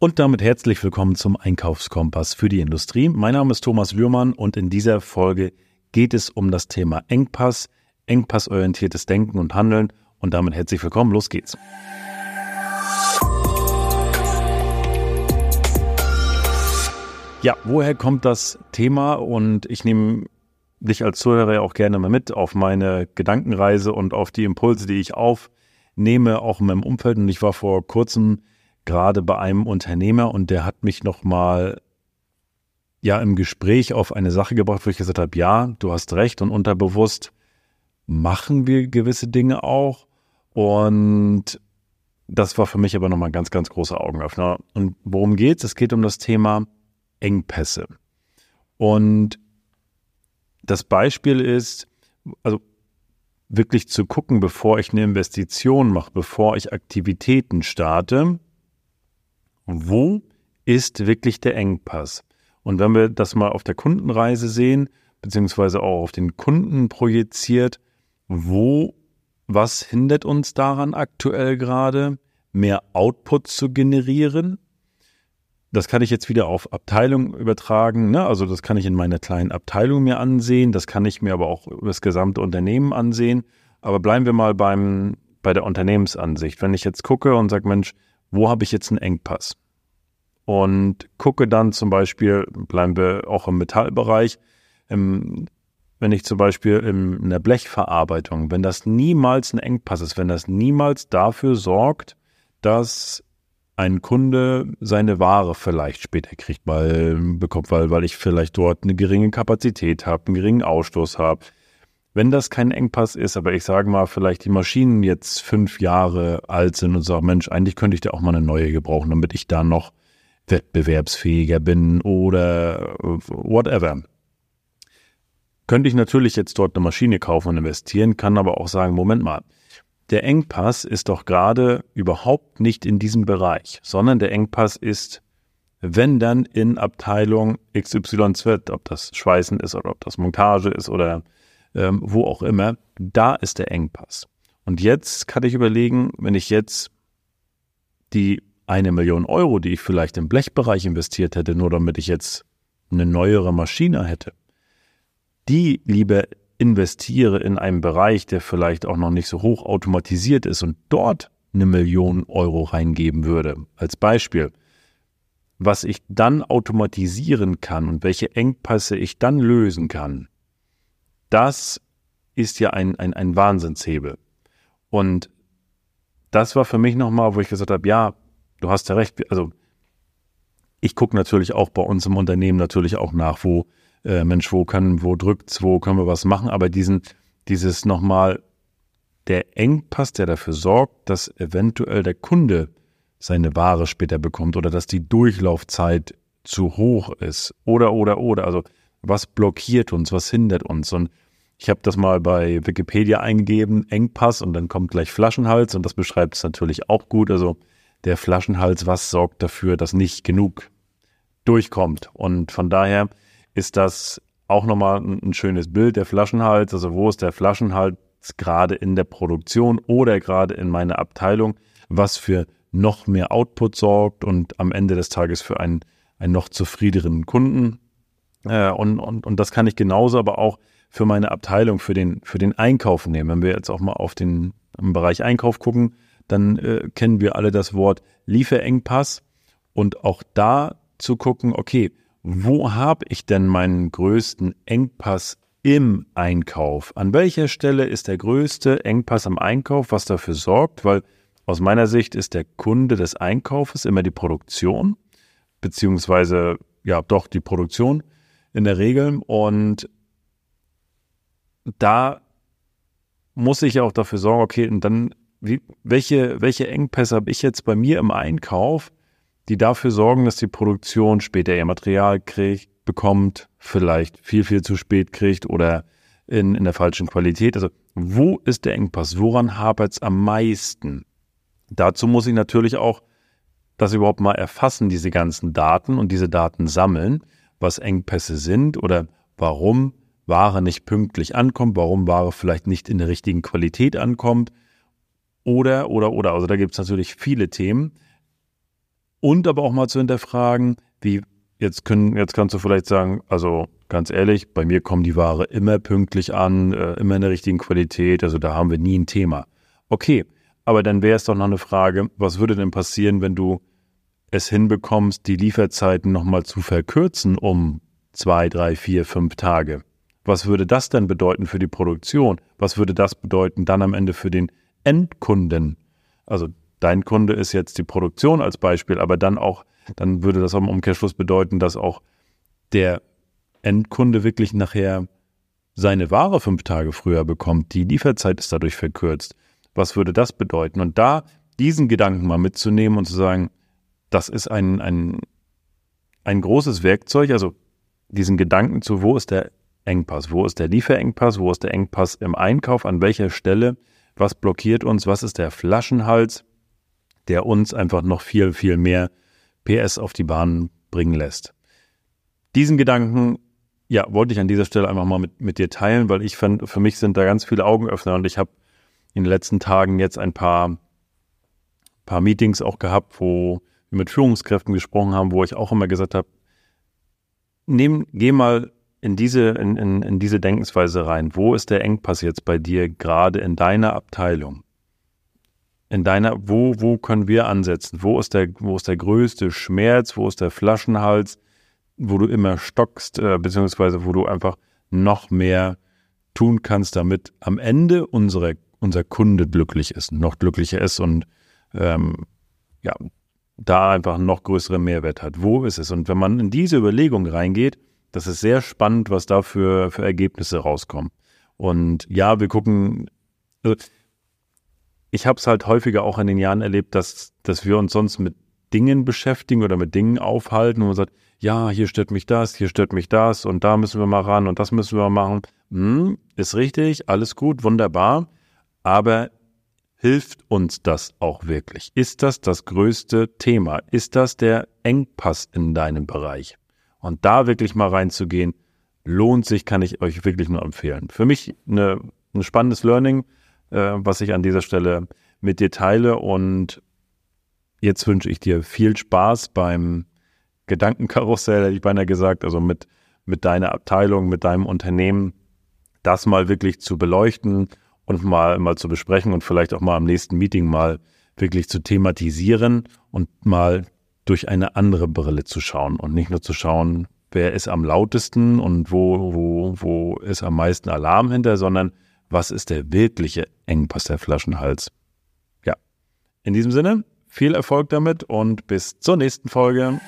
Und damit herzlich willkommen zum Einkaufskompass für die Industrie. Mein Name ist Thomas Lührmann und in dieser Folge geht es um das Thema Engpass, engpassorientiertes Denken und Handeln. Und damit herzlich willkommen, los geht's. Ja, woher kommt das Thema? Und ich nehme dich als Zuhörer ja auch gerne mal mit auf meine Gedankenreise und auf die Impulse, die ich aufnehme, auch in meinem Umfeld. Und ich war vor kurzem gerade bei einem Unternehmer und der hat mich nochmal ja im Gespräch auf eine Sache gebracht, wo ich gesagt habe, ja, du hast recht und unterbewusst machen wir gewisse Dinge auch und das war für mich aber nochmal ein ganz, ganz großer Augenöffner. Und worum geht's? Es geht um das Thema Engpässe. Und das Beispiel ist, also wirklich zu gucken, bevor ich eine Investition mache, bevor ich Aktivitäten starte, wo ist wirklich der Engpass? Und wenn wir das mal auf der Kundenreise sehen, beziehungsweise auch auf den Kunden projiziert, wo, was hindert uns daran aktuell gerade, mehr Output zu generieren? Das kann ich jetzt wieder auf Abteilung übertragen. Ne? Also das kann ich in meiner kleinen Abteilung mir ansehen. Das kann ich mir aber auch über das gesamte Unternehmen ansehen. Aber bleiben wir mal beim, bei der Unternehmensansicht. Wenn ich jetzt gucke und sage, Mensch, wo habe ich jetzt einen Engpass? Und gucke dann zum Beispiel, bleiben wir auch im Metallbereich, im, wenn ich zum Beispiel in der Blechverarbeitung, wenn das niemals ein Engpass ist, wenn das niemals dafür sorgt, dass ein Kunde seine Ware vielleicht später kriegt, weil bekommt, weil, weil ich vielleicht dort eine geringe Kapazität habe, einen geringen Ausstoß habe, wenn das kein Engpass ist, aber ich sage mal, vielleicht die Maschinen jetzt fünf Jahre alt sind und sage, Mensch, eigentlich könnte ich da auch mal eine neue gebrauchen, damit ich da noch wettbewerbsfähiger bin oder whatever. Könnte ich natürlich jetzt dort eine Maschine kaufen und investieren, kann aber auch sagen, Moment mal, der Engpass ist doch gerade überhaupt nicht in diesem Bereich, sondern der Engpass ist, wenn dann in Abteilung XYZ, ob das Schweißen ist oder ob das Montage ist oder ähm, wo auch immer, da ist der Engpass. Und jetzt kann ich überlegen, wenn ich jetzt die eine Million Euro, die ich vielleicht im Blechbereich investiert hätte, nur damit ich jetzt eine neuere Maschine hätte, die lieber investiere in einen Bereich, der vielleicht auch noch nicht so hoch automatisiert ist und dort eine Million Euro reingeben würde. Als Beispiel, was ich dann automatisieren kann und welche Engpässe ich dann lösen kann, das ist ja ein, ein, ein Wahnsinnshebel. Und das war für mich nochmal, wo ich gesagt habe, ja, du hast ja recht. Also ich gucke natürlich auch bei uns im Unternehmen natürlich auch nach, wo, äh, Mensch, wo kann, wo drückt's, wo können wir was machen, aber diesen, dieses nochmal, der Engpass, der dafür sorgt, dass eventuell der Kunde seine Ware später bekommt oder dass die Durchlaufzeit zu hoch ist oder, oder, oder. Also was blockiert uns, was hindert uns. Und ich habe das mal bei Wikipedia eingegeben, Engpass und dann kommt gleich Flaschenhals und das beschreibt es natürlich auch gut. Also der Flaschenhals, was sorgt dafür, dass nicht genug durchkommt. Und von daher ist das auch nochmal ein, schönes Bild, der Flaschenhals. Also wo ist der Flaschenhals gerade in der Produktion oder gerade in meiner Abteilung, was für noch mehr Output sorgt und am Ende des Tages für einen, einen noch zufriedeneren Kunden äh, und, und, und das kann ich genauso aber auch für meine Abteilung, für den, für den Einkauf nehmen. Wenn wir jetzt auch mal auf den Bereich Einkauf gucken, dann äh, kennen wir alle das Wort Lieferengpass und auch da zu gucken, okay, wo habe ich denn meinen größten Engpass im Einkauf? An welcher Stelle ist der größte Engpass am Einkauf, was dafür sorgt? Weil aus meiner Sicht ist der Kunde des Einkaufes immer die Produktion, beziehungsweise ja doch die Produktion in der Regel. Und da muss ich auch dafür sorgen, okay, und dann, wie, welche, welche Engpässe habe ich jetzt bei mir im Einkauf, die dafür sorgen, dass die Produktion später ihr Material kriegt, bekommt, vielleicht viel, viel zu spät kriegt oder in, in der falschen Qualität. Also, wo ist der Engpass? Woran hapert es am meisten? Dazu muss ich natürlich auch das überhaupt mal erfassen, diese ganzen Daten und diese Daten sammeln was Engpässe sind oder warum Ware nicht pünktlich ankommt, warum Ware vielleicht nicht in der richtigen Qualität ankommt oder, oder, oder. Also da gibt es natürlich viele Themen. Und aber auch mal zu hinterfragen, wie jetzt können, jetzt kannst du vielleicht sagen, also ganz ehrlich, bei mir kommen die Ware immer pünktlich an, äh, immer in der richtigen Qualität, also da haben wir nie ein Thema. Okay, aber dann wäre es doch noch eine Frage, was würde denn passieren, wenn du es hinbekommst, die Lieferzeiten nochmal zu verkürzen um zwei, drei, vier, fünf Tage? Was würde das denn bedeuten für die Produktion? Was würde das bedeuten dann am Ende für den Endkunden? Also dein Kunde ist jetzt die Produktion als Beispiel, aber dann auch, dann würde das am Umkehrschluss bedeuten, dass auch der Endkunde wirklich nachher seine Ware fünf Tage früher bekommt. Die Lieferzeit ist dadurch verkürzt. Was würde das bedeuten? Und da diesen Gedanken mal mitzunehmen und zu sagen, das ist ein, ein, ein großes Werkzeug, also diesen Gedanken zu, wo ist der Engpass, wo ist der Lieferengpass, wo ist der Engpass im Einkauf, an welcher Stelle, was blockiert uns, was ist der Flaschenhals, der uns einfach noch viel, viel mehr PS auf die Bahn bringen lässt. Diesen Gedanken, ja, wollte ich an dieser Stelle einfach mal mit, mit dir teilen, weil ich fand, für mich sind da ganz viele Augenöffner und ich habe in den letzten Tagen jetzt ein paar, paar Meetings auch gehabt, wo mit Führungskräften gesprochen haben, wo ich auch immer gesagt habe, nehm, geh mal in diese, in, in, in diese Denkensweise rein. Wo ist der Engpass jetzt bei dir gerade in deiner Abteilung? In deiner, wo, wo können wir ansetzen? Wo ist der, wo ist der größte Schmerz? Wo ist der Flaschenhals? Wo du immer stockst, äh, beziehungsweise wo du einfach noch mehr tun kannst, damit am Ende unsere, unser Kunde glücklich ist, noch glücklicher ist und ähm, ja, da einfach noch größeren Mehrwert hat. Wo ist es? Und wenn man in diese Überlegung reingeht, das ist sehr spannend, was da für, für Ergebnisse rauskommen. Und ja, wir gucken, also ich habe es halt häufiger auch in den Jahren erlebt, dass, dass wir uns sonst mit Dingen beschäftigen oder mit Dingen aufhalten, wo man sagt, ja, hier stört mich das, hier stört mich das und da müssen wir mal ran und das müssen wir machen. Hm, ist richtig, alles gut, wunderbar. Aber hilft uns das auch wirklich? Ist das das größte Thema? Ist das der Engpass in deinem Bereich? Und da wirklich mal reinzugehen, lohnt sich, kann ich euch wirklich nur empfehlen. Für mich eine, ein spannendes Learning, äh, was ich an dieser Stelle mit dir teile. Und jetzt wünsche ich dir viel Spaß beim Gedankenkarussell, hätte ich beinahe gesagt, also mit, mit deiner Abteilung, mit deinem Unternehmen, das mal wirklich zu beleuchten und mal, mal zu besprechen und vielleicht auch mal am nächsten Meeting mal wirklich zu thematisieren und mal durch eine andere Brille zu schauen und nicht nur zu schauen, wer ist am lautesten und wo, wo, wo ist am meisten Alarm hinter, sondern was ist der wirkliche Engpass der Flaschenhals. Ja, in diesem Sinne, viel Erfolg damit und bis zur nächsten Folge.